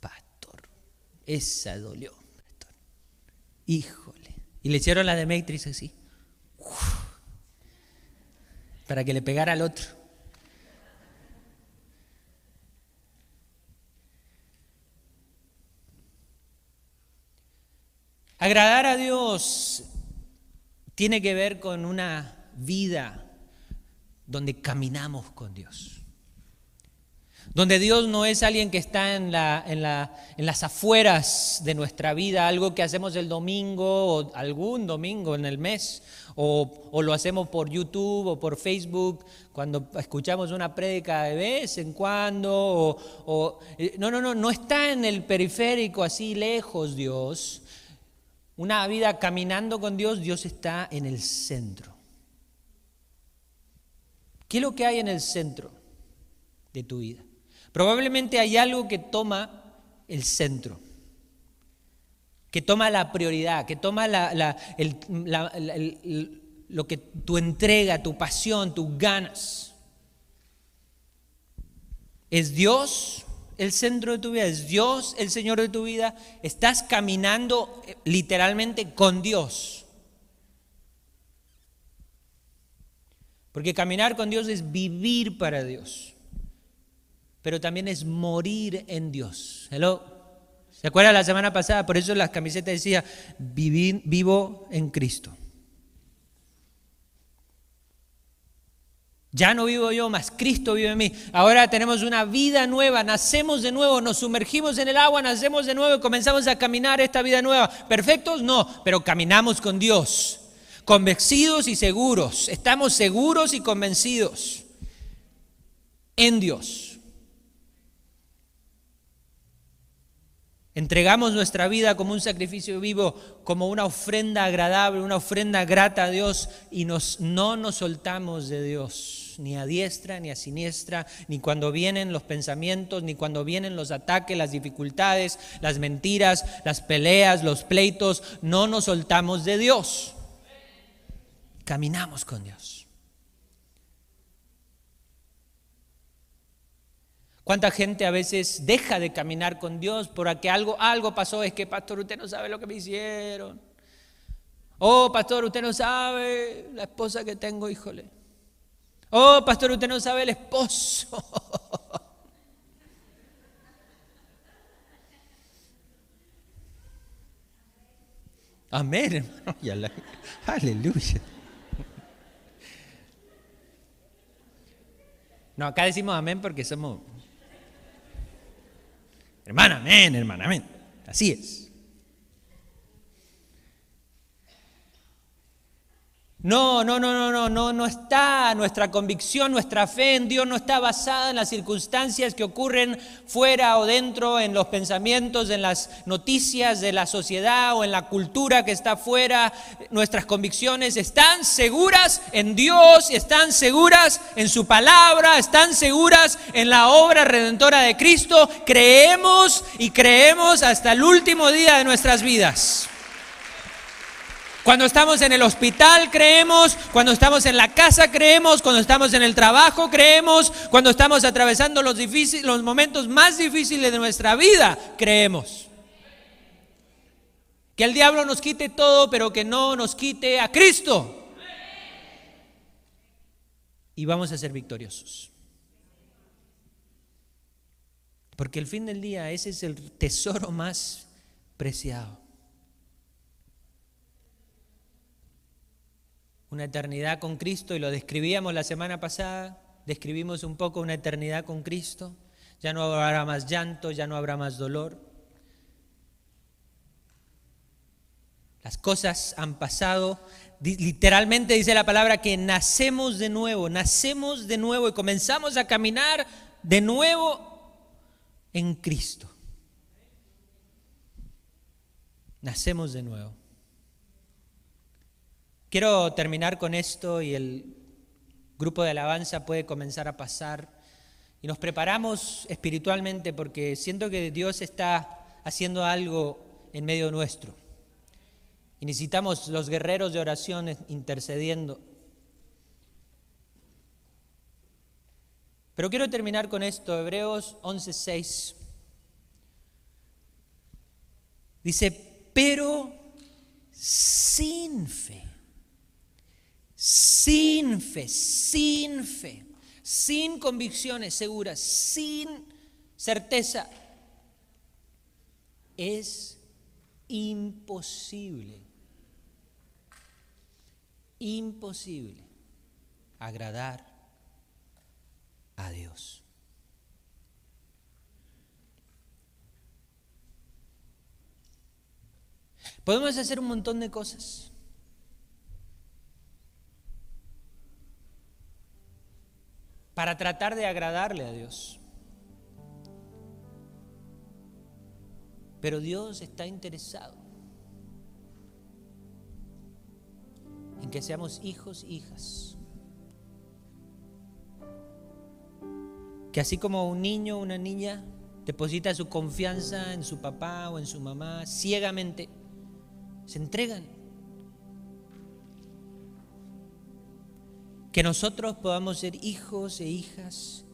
Pastor, esa dolió. Pastor. Híjole. Y le hicieron la de Matrix así. para que le pegara al otro. Agradar a Dios tiene que ver con una vida donde caminamos con Dios. Donde Dios no es alguien que está en, la, las afueras de nuestra vida, algo que hacemos el domingo o algún domingo en el mes, o, lo hacemos por YouTube o por Facebook, cuando escuchamos una prédica de vez en cuando, o, eh, no, no, no, no está en el periférico así lejos Dios, una vida caminando con Dios, Dios está en el centro. ¿Qué es lo que hay en el centro de tu vida? Probablemente hay algo que toma el centro, que toma la prioridad, que toma lo que tu entrega, tu pasión, tus ganas. ¿Es Dios el centro de tu vida, es Dios el Señor de tu vida, estás caminando eh, literalmente con Dios. Porque caminar con Dios es vivir para Dios, pero también es morir en Dios. Hello. ¿Se acuerdan la semana pasada? Por eso las camisetas decía, vivo en Cristo. Ya no vivo yo, más Cristo vive en mí. Ahora tenemos una vida nueva, nacemos de nuevo, nos sumergimos en el agua, nacemos de nuevo y comenzamos a caminar esta vida nueva. ¿Perfectos? No, pero caminamos con Dios, convencidos y seguros. Estamos seguros y convencidos en Dios. Entregamos nuestra vida como un sacrificio vivo, como una ofrenda agradable, una ofrenda grata a Dios y nos, no nos soltamos de Dios. Ni a diestra ni a siniestra, ni cuando vienen los pensamientos, ni cuando vienen los ataques, las dificultades, las mentiras, las peleas, los pleitos, no nos soltamos de Dios. Caminamos con Dios. ¿Cuánta gente a veces deja de caminar con Dios porque algo, algo pasó? Es que, pastor, usted no sabe lo que me hicieron. Oh, pastor, usted no sabe la esposa que tengo, híjole. Oh, pastor, usted no sabe el esposo. (laughs) Amén, hermano. Aleluya. No, acá decimos amén porque somos. Hermana, amén, hermana, amén. Así es. No, no, no, no, no, no, no está nuestra convicción, nuestra fe en Dios no está basada en las circunstancias que ocurren fuera o dentro, en los pensamientos, en las noticias de la sociedad o en la cultura que está fuera. Nuestras convicciones están seguras en Dios, están seguras en su palabra, están seguras en la obra redentora de Cristo. Creemos y creemos hasta el último día de nuestras vidas. Cuando estamos en el hospital creemos, cuando estamos en la casa creemos, cuando estamos en el trabajo creemos, cuando estamos atravesando los, los momentos más difíciles de nuestra vida creemos. Que el diablo nos quite todo, pero que no nos quite a Cristo. Y vamos a ser victoriosos. Porque el fin del día ese es el tesoro más preciado. Una eternidad con Cristo y lo describíamos la semana pasada, describimos un poco una eternidad con Cristo, ya no habrá más llanto, ya no habrá más dolor. Las cosas han pasado, literalmente dice la palabra que nacemos de nuevo, nacemos de nuevo y comenzamos a caminar de nuevo en Cristo. Nacemos de nuevo. Quiero terminar con esto y el grupo de alabanza puede comenzar a pasar y nos preparamos espiritualmente porque siento que Dios está haciendo algo en medio nuestro. Y necesitamos los guerreros de oración intercediendo. Pero quiero terminar con esto, Hebreos 11:6. Dice, pero sin fe sin fe, sin fe, sin convicciones seguras, sin certeza, es imposible, imposible agradar a Dios. Podemos hacer un montón de cosas. Para tratar de agradarle a Dios. Pero Dios está interesado en que seamos hijos hijas. Que así como un niño una niña deposita su confianza en su papá o en su mamá ciegamente, se entregan Que nosotros podamos ser hijos e hijas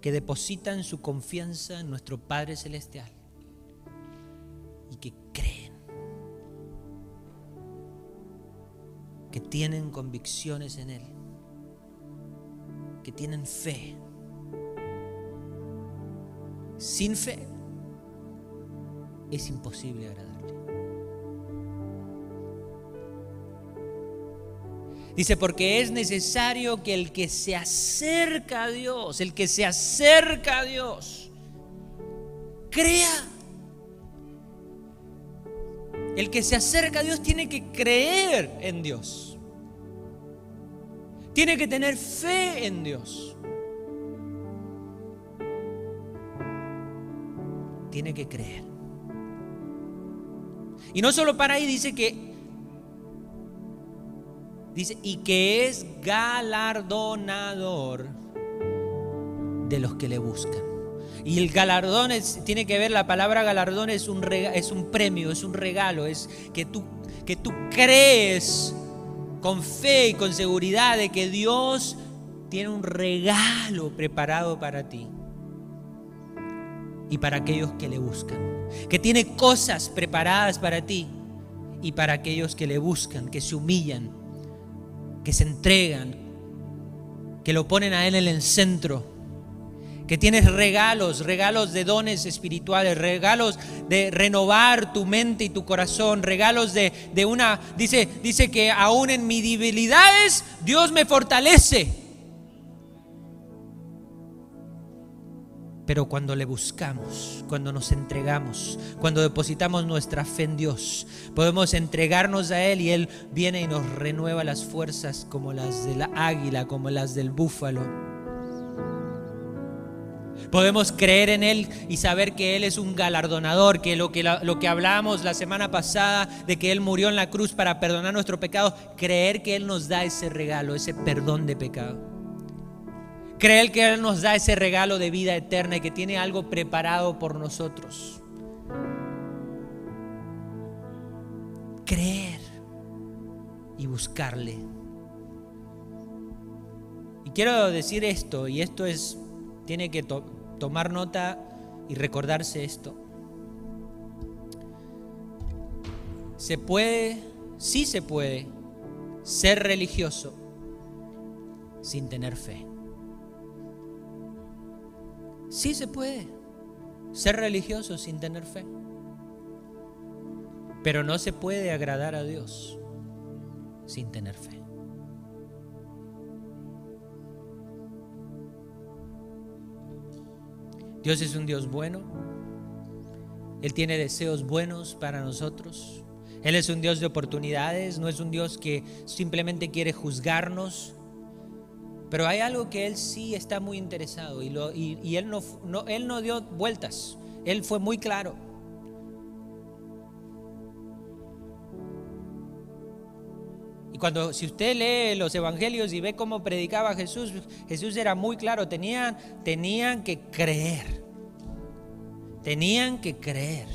que depositan su confianza en nuestro Padre Celestial y que creen, que tienen convicciones en Él, que tienen fe. Sin fe es imposible agradar. Dice, porque es necesario que el que se acerca a Dios, el que se acerca a Dios, crea. El que se acerca a Dios tiene que creer en Dios. Tiene que tener fe en Dios. Tiene que creer. Y no solo para ahí, dice que Dice, y que es galardonador de los que le buscan. Y el galardón tiene que ver, la palabra galardón es un, es un premio, es un regalo, es que tú, que tú crees con fe y con seguridad de que Dios tiene un regalo preparado para ti y para aquellos que le buscan. Que tiene cosas preparadas para ti y para aquellos que le buscan, que se humillan, que se entregan, que lo ponen a Él en el centro que tienes regalos, regalos de dones espirituales, regalos de renovar tu mente y tu corazón, regalos de, de una, dice, dice que aún en mis debilidades Dios me fortalece. Pero cuando le buscamos, cuando nos entregamos, cuando depositamos nuestra fe en Dios, podemos entregarnos a Él y Él viene y nos renueva las fuerzas como las de la águila, como las del búfalo. Podemos creer en Él y saber que Él es un galardonador, que lo que, lo que hablamos la semana pasada de que Él murió en la cruz para perdonar nuestro pecado, creer que Él nos da ese regalo, ese perdón de pecado. Creer que Él nos da ese regalo de vida eterna y que tiene algo preparado por nosotros. Creer y buscarle. Y quiero decir esto, y esto es, tiene que tomar nota y recordarse esto. Se puede, sí se puede, ser religioso sin tener fe. Sí se puede ser religioso sin tener fe. Pero no se puede agradar a Dios sin tener fe. Dios es un Dios bueno. Él tiene deseos buenos para nosotros. Él es un Dios de oportunidades, no es un Dios que simplemente quiere juzgarnos. Pero hay algo que Él sí está muy interesado y, y, él, no, dio vueltas. Él fue muy claro. cuando, si usted lee los evangelios y ve cómo predicaba Jesús, Jesús era muy claro, tenían que creer. Tenían que creer.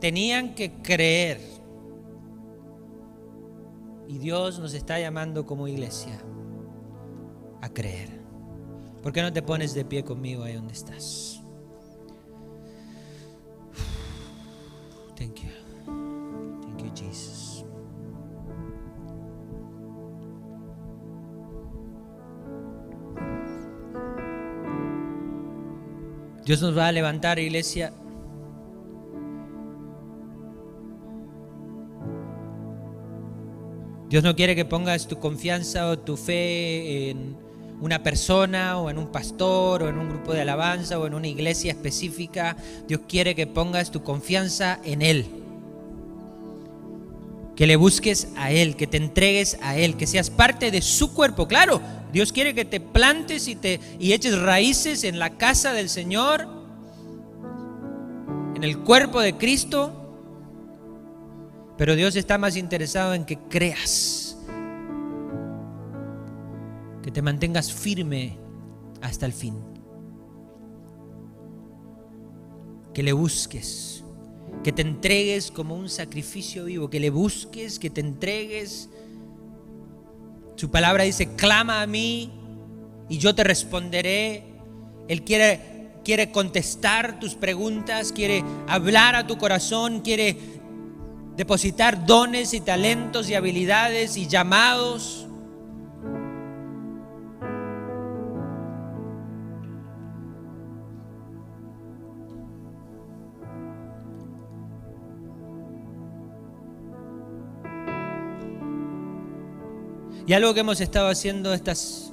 Tenían que creer. Y Dios nos está llamando como iglesia a creer. ¿Por qué no te pones de pie conmigo ahí donde estás? Thank you. Thank you, Jesus. Dios nos va a levantar, iglesia. Dios no quiere que pongas tu confianza o tu fe en una persona o en un pastor o en un grupo de alabanza o en una iglesia específica. Dios quiere que pongas tu confianza en Él. Que le busques a Él, que te entregues a Él, que seas parte de su cuerpo. Claro, Dios quiere que te plantes y, te, y eches raíces en la casa del Señor, en el cuerpo de Cristo. Pero Dios está más interesado en que creas, te mantengas firme hasta el fin, que le busques, que te entregues como un sacrificio vivo, que le busques, que te entregues su palabra dice, clama a mí y yo te responderé. Él quiere, quiere contestar tus preguntas, quiere hablar a tu corazón, quiere depositar dones y talentos y habilidades y llamados. Y algo que hemos estado haciendo estos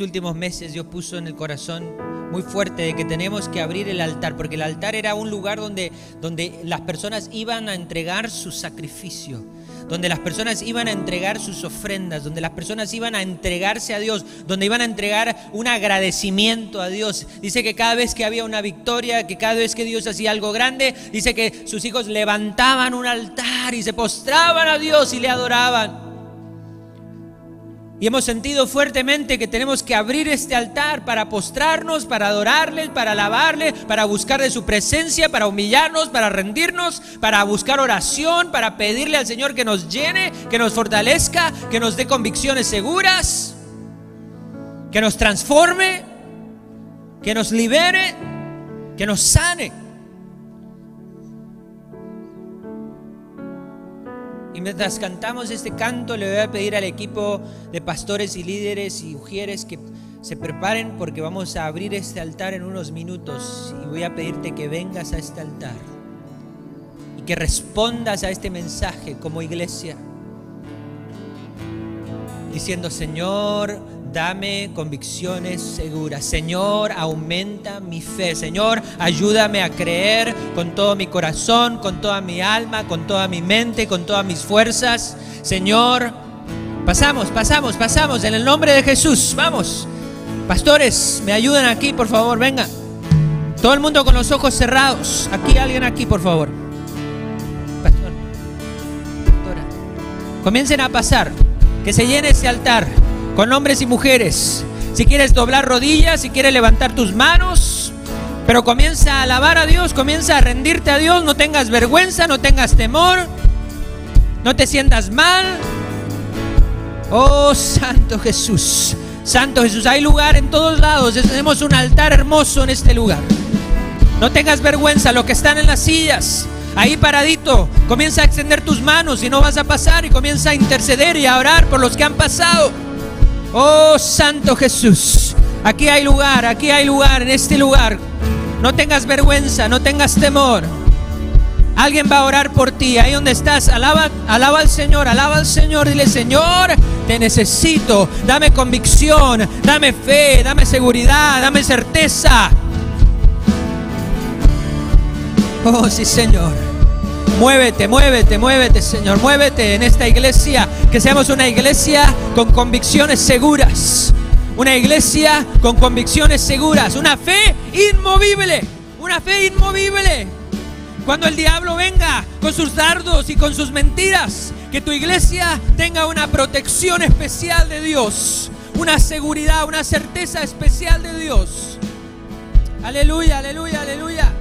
últimos meses, Dios puso en el corazón muy fuerte de que tenemos que abrir el altar, porque el altar era un lugar donde, donde las personas iban a entregar su sacrificio, donde las personas iban a entregar sus ofrendas, donde las personas iban a entregarse a Dios, donde iban a entregar un agradecimiento a Dios. Dice que cada vez que había una victoria, que cada vez que Dios hacía algo grande, dice que sus hijos levantaban un altar y se postraban a Dios y le adoraban. Y hemos sentido fuertemente que tenemos que abrir este altar para postrarnos, para adorarle, para alabarle, para buscar de su presencia, para humillarnos, para rendirnos, para buscar oración, para pedirle al Señor que nos llene, que nos fortalezca, que nos dé convicciones seguras, que nos transforme, que nos libere, que nos sane. Mientras cantamos este canto, le voy a pedir al equipo de pastores y líderes y mujeres que se preparen porque vamos a abrir este altar en unos minutos. Y voy a pedirte que vengas a este altar y que respondas a este mensaje como iglesia, diciendo, Señor, dame convicciones seguras. Señor, aumenta mi fe. Señor, ayúdame a creer con todo mi corazón, con toda mi alma, con toda mi mente, con todas mis fuerzas. Señor, pasamos, pasamos, pasamos en el nombre de Jesús. Vamos. Pastores, me ayudan aquí, por favor, venga. Todo el mundo con los ojos cerrados. Aquí alguien aquí, por favor. Pastor. Pastora. Comiencen a pasar. Que se llene ese altar con hombres y mujeres. Si quieres doblar rodillas, si quieres levantar tus manos, pero comienza a alabar a Dios, comienza a rendirte a Dios, no tengas vergüenza, no tengas temor, no te sientas mal. Oh Santo Jesús, Santo Jesús, hay lugar en todos lados, tenemos un altar hermoso en este lugar. No tengas vergüenza, lo que están en las sillas, ahí paradito, comienza a extender tus manos y no vas a pasar y comienza a interceder y a orar por los que han pasado. Oh Santo Jesús, aquí hay lugar, aquí hay lugar, en este lugar. No tengas vergüenza, no tengas temor. Alguien va a orar por ti, ahí donde estás. Alaba, alaba al Señor, alaba al Señor. Dile, Señor, te necesito. Dame convicción, dame fe, dame seguridad, dame certeza. Oh, sí, Señor. Muévete, muévete, muévete, Señor. Muévete en esta iglesia. Que seamos una iglesia con convicciones seguras. Una iglesia con convicciones seguras. Una fe inmovible. Una fe inmovible. Cuando el diablo venga con sus dardos y con sus mentiras, que tu iglesia tenga una protección especial de Dios. Una seguridad, una certeza especial de Dios. Aleluya, aleluya, aleluya.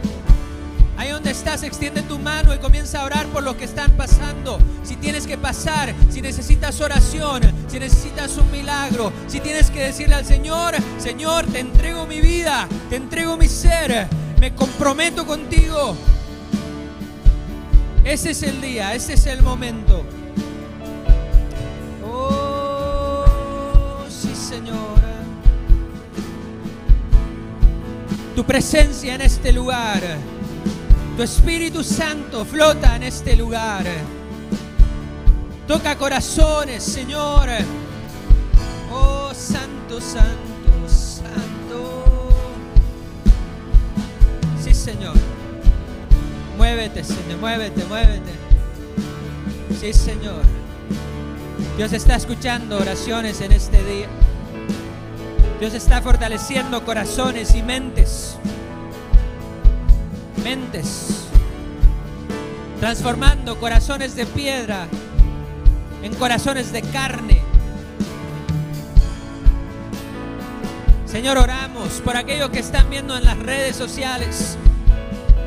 Ahí donde estás, extiende tu mano y comienza a orar por lo que están pasando. Si tienes que pasar, si necesitas oración, si necesitas un milagro, si tienes que decirle al Señor, Señor, te entrego mi vida, te entrego mi ser, me comprometo contigo. Ese es el día, ese es el momento. Oh, sí, Señor. Tu presencia en este lugar tu Espíritu Santo flota en este lugar. Toca corazones, Señor. Oh, Santo, Santo, Santo. Sí, Señor. Muévete, Señor, muévete, muévete. Sí, Señor. Dios está escuchando oraciones en este día. Dios está fortaleciendo corazones y mentes mentes, transformando corazones de piedra en corazones de carne. Señor, oramos por aquellos que están viendo en las redes sociales.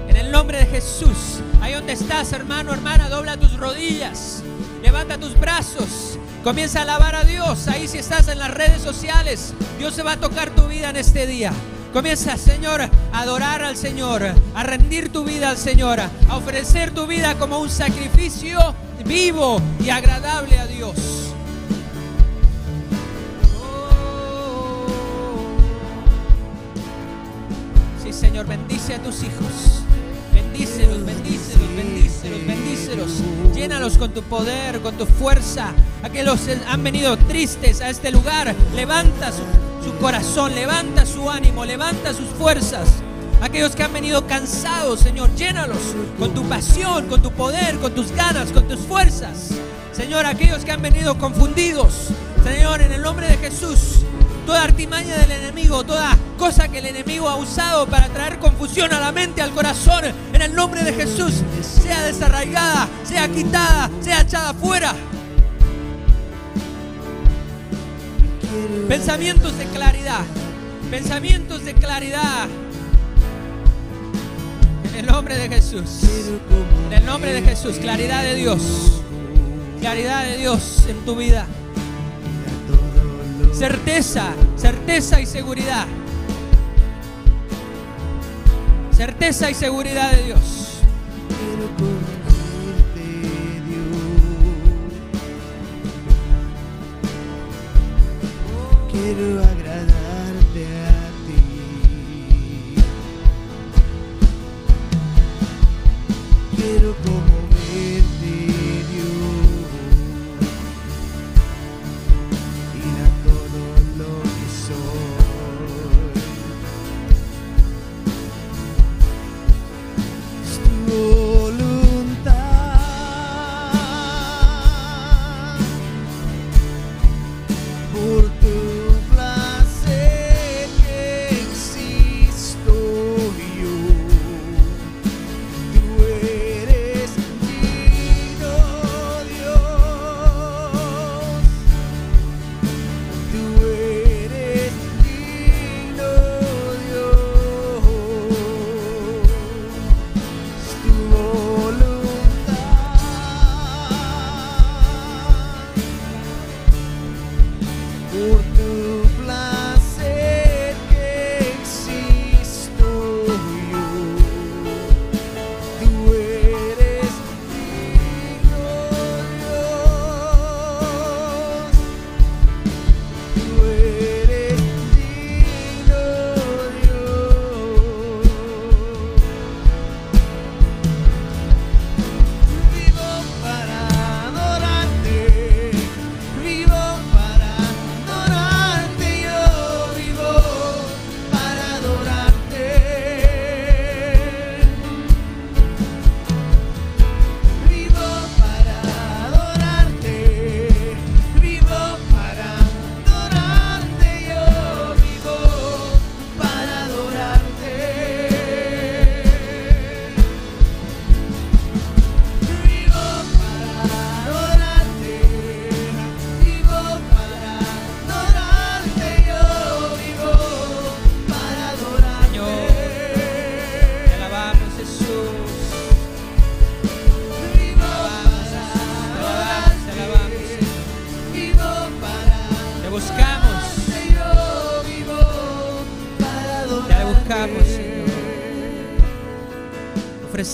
En el nombre de Jesús, ahí donde estás, hermano, hermana, dobla tus rodillas, levanta tus brazos, comienza a alabar a Dios. Ahí si estás en las redes sociales, Dios se va a tocar tu vida en este día. Comienza, Señor, a adorar al Señor, a rendir tu vida al Señor, a ofrecer tu vida como un sacrificio vivo y agradable a Dios. Oh. Sí, Señor, bendice a tus hijos. Bendícelos, bendícelos, bendícelos, bendícelos. Llénalos con tu poder, con tu fuerza. Aquellos que han venido tristes a este lugar, levanta su corazón, levanta su ánimo, levanta sus fuerzas. Aquellos que han venido cansados, Señor, llénalos con tu pasión, con tu poder, con tus ganas, con tus fuerzas. Señor, aquellos que han venido confundidos, Señor, en el nombre de Jesús, toda artimaña del enemigo, toda cosa que el enemigo ha usado para traer confusión a la mente, al corazón, en el nombre de Jesús, sea desarraigada, sea quitada, sea echada fuera. Pensamientos de claridad. Pensamientos de claridad. En el nombre de Jesús. En el nombre de Jesús. Claridad de Dios. Claridad de Dios en tu vida. Certeza, certeza y seguridad. Certeza y seguridad de Dios. Quiero agradarte a ti. Quiero como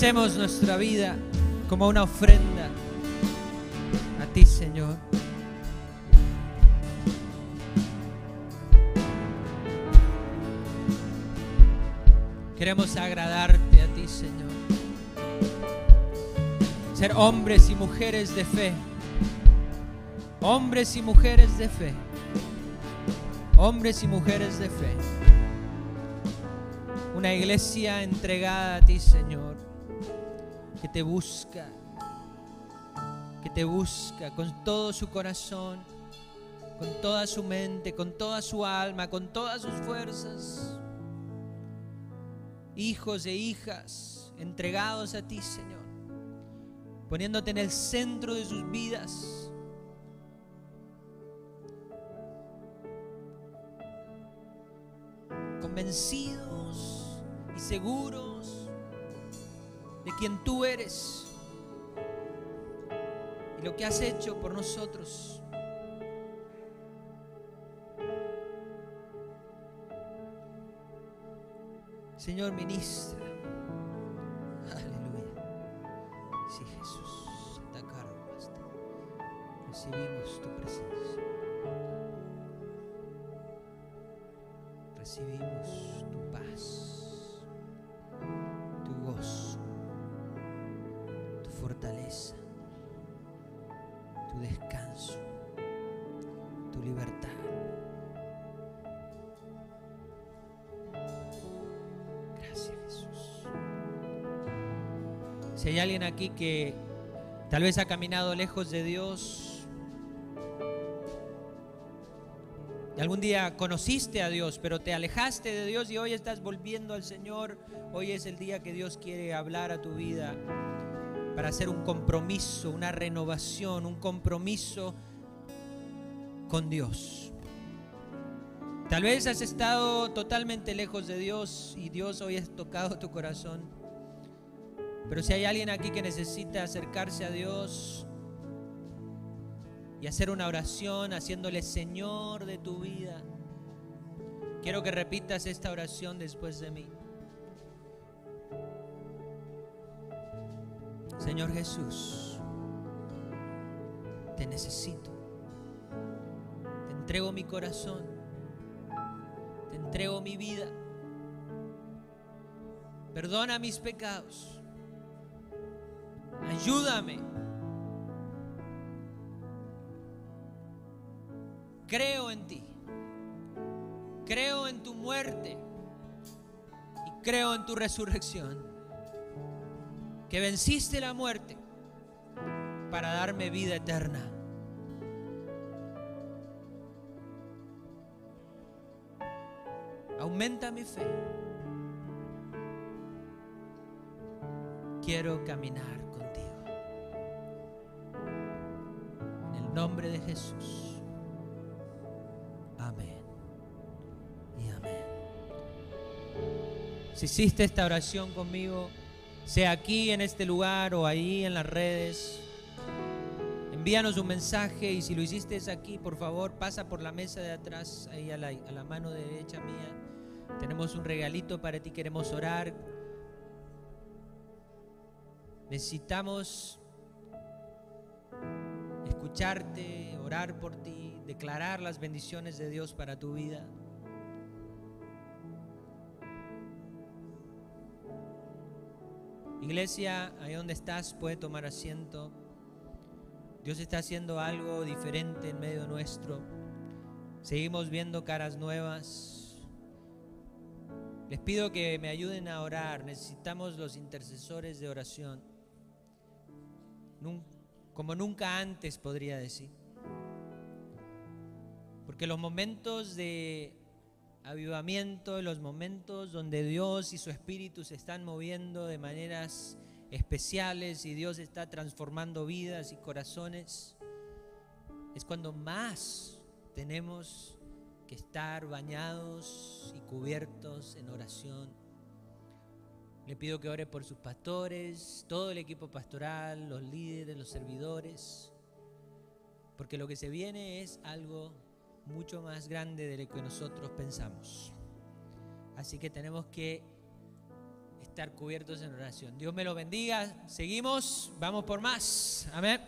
Ofrecemos nuestra vida como una ofrenda a ti, Señor. Queremos agradarte a ti, Señor. Ser hombres y mujeres de fe. Hombres y mujeres de fe. Hombres y mujeres de fe. Una iglesia entregada a ti, Señor, que te busca, que te busca con todo su corazón, con toda su mente, con toda su alma, con todas sus fuerzas. Hijos e hijas entregados a ti, Señor, poniéndote en el centro de sus vidas. convencidos y seguros de quien tú eres y lo que has hecho por nosotros. Señor, ministra. Aquí que tal vez ha caminado lejos de Dios, y algún día conociste a Dios, pero te alejaste de Dios y hoy estás volviendo al Señor, hoy es el día que Dios quiere hablar a tu vida para hacer un compromiso, una renovación, un compromiso con Dios. Tal vez has estado totalmente lejos de Dios y Dios hoy ha tocado tu corazón. Pero si hay alguien aquí que necesita acercarse a Dios y hacer una oración haciéndole Señor de tu vida, quiero que repitas esta oración después de mí. Señor Jesús, te necesito. Te entrego mi corazón. Te entrego mi vida. Perdona mis pecados. Ayúdame. Creo en ti. Creo en tu muerte. Y creo en tu resurrección que venciste la muerte para darme vida eterna. Aumenta mi fe. Quiero caminar nombre de Jesús. Amén. Y amén. Si hiciste esta oración conmigo, sea aquí en este lugar o ahí en las redes. Envíanos un mensaje y si lo hiciste aquí, por favor, pasa por la mesa de atrás, ahí a la, a la mano derecha mía. Tenemos un regalito para ti, queremos orar. Necesitamos escucharte, orar por ti, declarar las bendiciones de Dios para tu vida. Iglesia, ahí donde estás, puede tomar asiento. Dios está haciendo algo diferente en medio nuestro. Seguimos viendo caras nuevas. Les pido que me ayuden a orar. Necesitamos los intercesores de oración. Como nunca antes podría decir. Porque los momentos de avivamiento, los momentos donde Dios y su Espíritu se están moviendo de maneras especiales y Dios está transformando vidas y corazones, es cuando más tenemos que estar bañados y cubiertos en oración. Le pido que ore por sus pastores, todo el equipo pastoral, los líderes, los servidores, porque lo que se viene es algo mucho más grande de lo que nosotros pensamos. Así que tenemos que estar cubiertos en oración. Dios me lo bendiga. Seguimos, vamos por más. Amén.